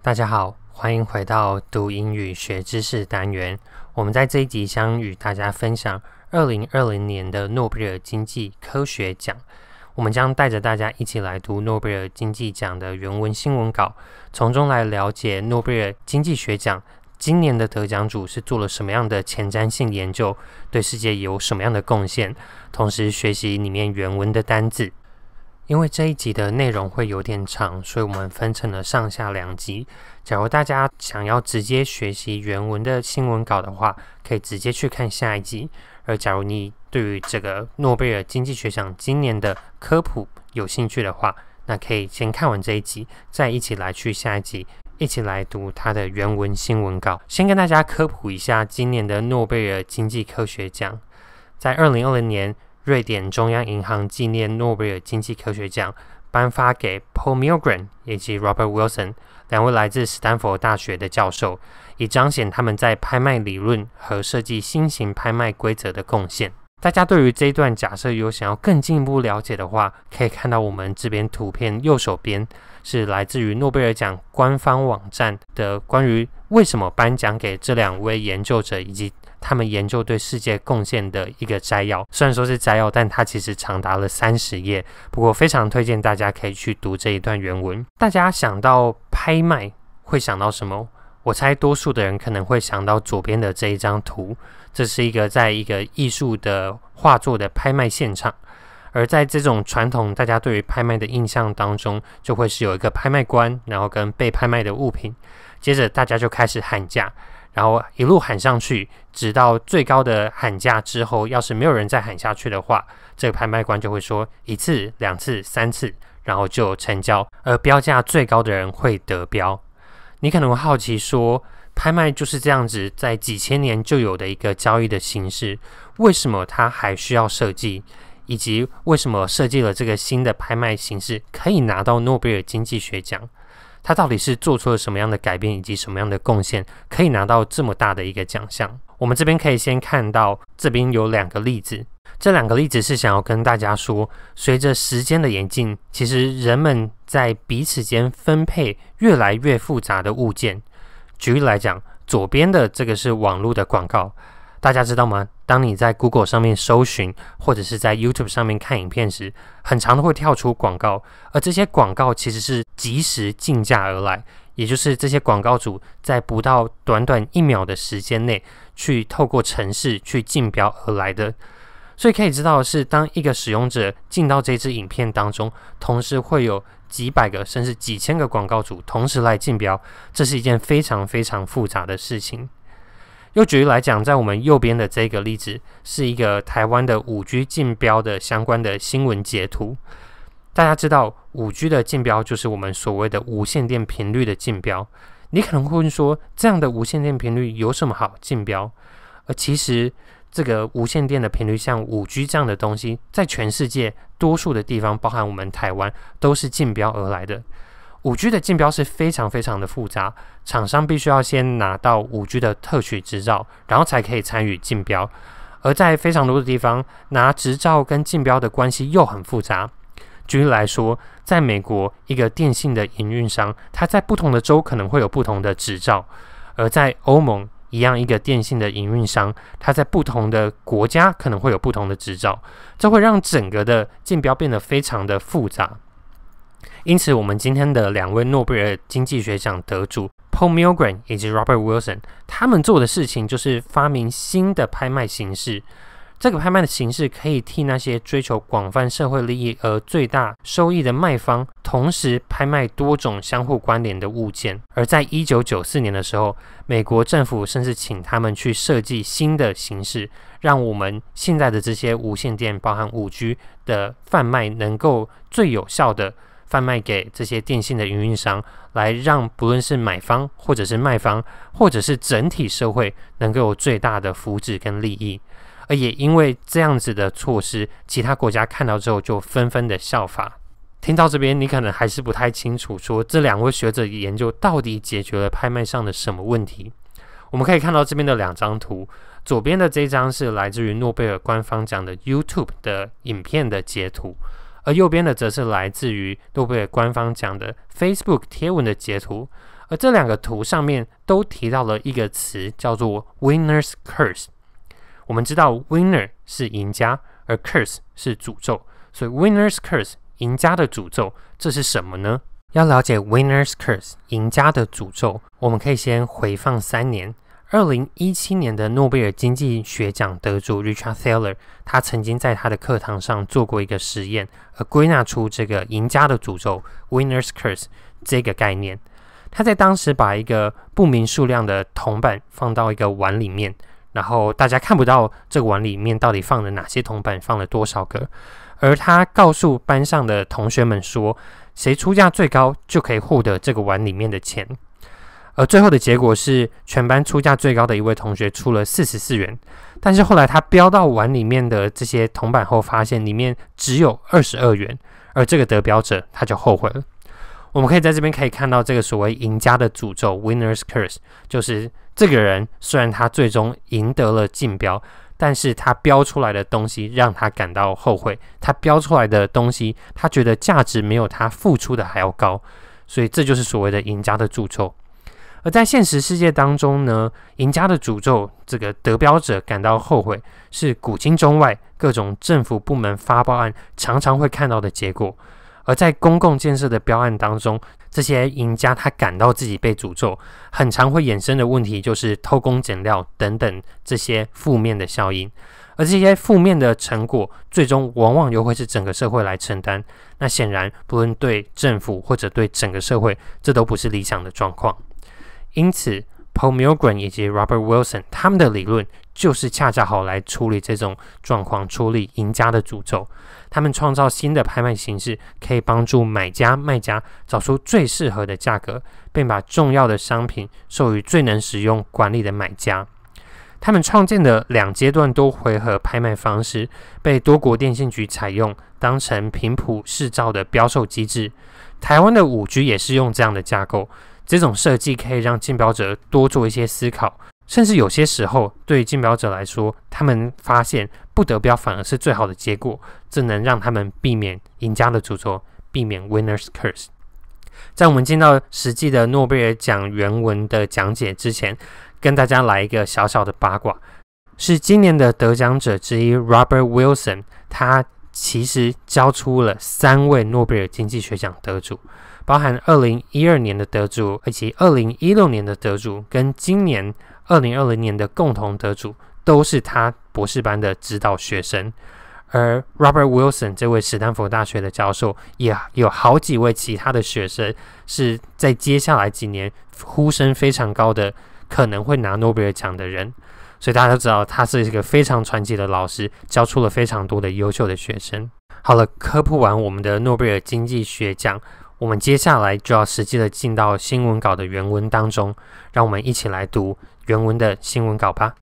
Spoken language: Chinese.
大家好，欢迎回到读英语学知识单元。我们在这一集将与大家分享二零二零年的诺贝尔经济科学奖。我们将带着大家一起来读诺贝尔经济奖的原文新闻稿，从中来了解诺贝尔经济学奖今年的得奖主是做了什么样的前瞻性研究，对世界有什么样的贡献，同时学习里面原文的单字。因为这一集的内容会有点长，所以我们分成了上下两集。假如大家想要直接学习原文的新闻稿的话，可以直接去看下一集。而假如你对于这个诺贝尔经济学奖今年的科普有兴趣的话，那可以先看完这一集，再一起来去下一集，一起来读它的原文新闻稿。先跟大家科普一下今年的诺贝尔经济科学奖，在二零二零年。瑞典中央银行纪念诺贝尔经济科学奖颁发给 Paul Milgren 以及 Robert Wilson 两位来自斯坦福大学的教授，以彰显他们在拍卖理论和设计新型拍卖规则的贡献。大家对于这一段假设有想要更进一步了解的话，可以看到我们这边图片右手边是来自于诺贝尔奖官方网站的关于为什么颁奖给这两位研究者以及。他们研究对世界贡献的一个摘要，虽然说是摘要，但它其实长达了三十页。不过非常推荐大家可以去读这一段原文。大家想到拍卖会想到什么？我猜多数的人可能会想到左边的这一张图，这是一个在一个艺术的画作的拍卖现场。而在这种传统大家对于拍卖的印象当中，就会是有一个拍卖官，然后跟被拍卖的物品，接着大家就开始喊价。然后一路喊上去，直到最高的喊价之后，要是没有人再喊下去的话，这个拍卖官就会说一次、两次、三次，然后就成交。而标价最高的人会得标。你可能会好奇说，拍卖就是这样子，在几千年就有的一个交易的形式，为什么它还需要设计？以及为什么设计了这个新的拍卖形式可以拿到诺贝尔经济学奖？他到底是做出了什么样的改变，以及什么样的贡献，可以拿到这么大的一个奖项？我们这边可以先看到，这边有两个例子。这两个例子是想要跟大家说，随着时间的演进，其实人们在彼此间分配越来越复杂的物件。举例来讲，左边的这个是网络的广告。大家知道吗？当你在 Google 上面搜寻，或者是在 YouTube 上面看影片时，很常都会跳出广告，而这些广告其实是即时竞价而来，也就是这些广告主在不到短短一秒的时间内，去透过城市去竞标而来的。所以可以知道的是，当一个使用者进到这支影片当中，同时会有几百个甚至几千个广告主同时来竞标，这是一件非常非常复杂的事情。又举例来讲，在我们右边的这个例子，是一个台湾的五 G 竞标的相关的新闻截图。大家知道，五 G 的竞标就是我们所谓的无线电频率的竞标。你可能会说，这样的无线电频率有什么好竞标？而其实，这个无线电的频率，像五 G 这样的东西，在全世界多数的地方，包含我们台湾，都是竞标而来的。五 G 的竞标是非常非常的复杂，厂商必须要先拿到五 G 的特许执照，然后才可以参与竞标。而在非常多的地方，拿执照跟竞标的关系又很复杂。举例来说，在美国，一个电信的营运商，他在不同的州可能会有不同的执照；而在欧盟，一样一个电信的营运商，他在不同的国家可能会有不同的执照，这会让整个的竞标变得非常的复杂。因此，我们今天的两位诺贝尔经济学奖得主 Paul Milgram 以及 Robert Wilson，他们做的事情就是发明新的拍卖形式。这个拍卖的形式可以替那些追求广泛社会利益而最大收益的卖方，同时拍卖多种相互关联的物件。而在一九九四年的时候，美国政府甚至请他们去设计新的形式，让我们现在的这些无线电，包含五 G 的贩卖，能够最有效的。贩卖给这些电信的运营商，来让不论是买方或者是卖方，或者是整体社会能够有最大的福祉跟利益。而也因为这样子的措施，其他国家看到之后就纷纷的效法。听到这边，你可能还是不太清楚，说这两位学者研究到底解决了拍卖上的什么问题？我们可以看到这边的两张图，左边的这张是来自于诺贝尔官方奖的 YouTube 的影片的截图。而右边的则是来自于诺贝尔官方讲的 Facebook 贴文的截图。而这两个图上面都提到了一个词，叫做 “winner's curse”。我们知道 “winner” 是赢家，而 “curse” 是诅咒，所以 “winner's curse” 赢家的诅咒，这是什么呢？要了解 “winner's curse” 赢家的诅咒，我们可以先回放三年。二零一七年的诺贝尔经济学奖得主 Richard Thaler，他曾经在他的课堂上做过一个实验，而归纳出这个赢家的诅咒 （winner's curse） 这个概念。他在当时把一个不明数量的铜板放到一个碗里面，然后大家看不到这个碗里面到底放了哪些铜板，放了多少个。而他告诉班上的同学们说，谁出价最高就可以获得这个碗里面的钱。而最后的结果是，全班出价最高的一位同学出了四十四元，但是后来他标到碗里面的这些铜板后，发现里面只有二十二元，而这个得标者他就后悔了。我们可以在这边可以看到这个所谓赢家的诅咒 （Winner's Curse），就是这个人虽然他最终赢得了竞标，但是他标出来的东西让他感到后悔。他标出来的东西，他觉得价值没有他付出的还要高，所以这就是所谓的赢家的诅咒。而在现实世界当中呢，赢家的诅咒，这个得标者感到后悔，是古今中外各种政府部门发报案常常会看到的结果。而在公共建设的标案当中，这些赢家他感到自己被诅咒，很常会衍生的问题就是偷工减料等等这些负面的效应，而这些负面的成果，最终往往又会是整个社会来承担。那显然，不论对政府或者对整个社会，这都不是理想的状况。因此，Paul Milgrom 以及 Robert Wilson 他们的理论就是恰恰好来处理这种状况，处理赢家的诅咒。他们创造新的拍卖形式，可以帮助买家、卖家找出最适合的价格，并把重要的商品授予最能使用管理的买家。他们创建的两阶段多回合拍卖方式，被多国电信局采用，当成频谱试照的标售机制。台湾的五 G 也是用这样的架构。这种设计可以让竞标者多做一些思考。甚至有些时候，对于竞标者来说，他们发现不得标反而是最好的结果，这能让他们避免赢家的诅咒，避免 winners curse。在我们进到实际的诺贝尔奖原文的讲解之前，跟大家来一个小小的八卦：是今年的得奖者之一 Robert Wilson，他其实交出了三位诺贝尔经济学奖得主，包含二零一二年的得主，以及二零一六年的得主，跟今年。二零二零年的共同得主都是他博士班的指导学生，而 Robert Wilson 这位史丹佛大学的教授也有好几位其他的学生是在接下来几年呼声非常高的，可能会拿诺贝尔奖的人，所以大家都知道他是一个非常传奇的老师，教出了非常多的优秀的学生。好了，科普完我们的诺贝尔经济学奖，我们接下来就要实际的进到新闻稿的原文当中，让我们一起来读。原文的新闻稿吧。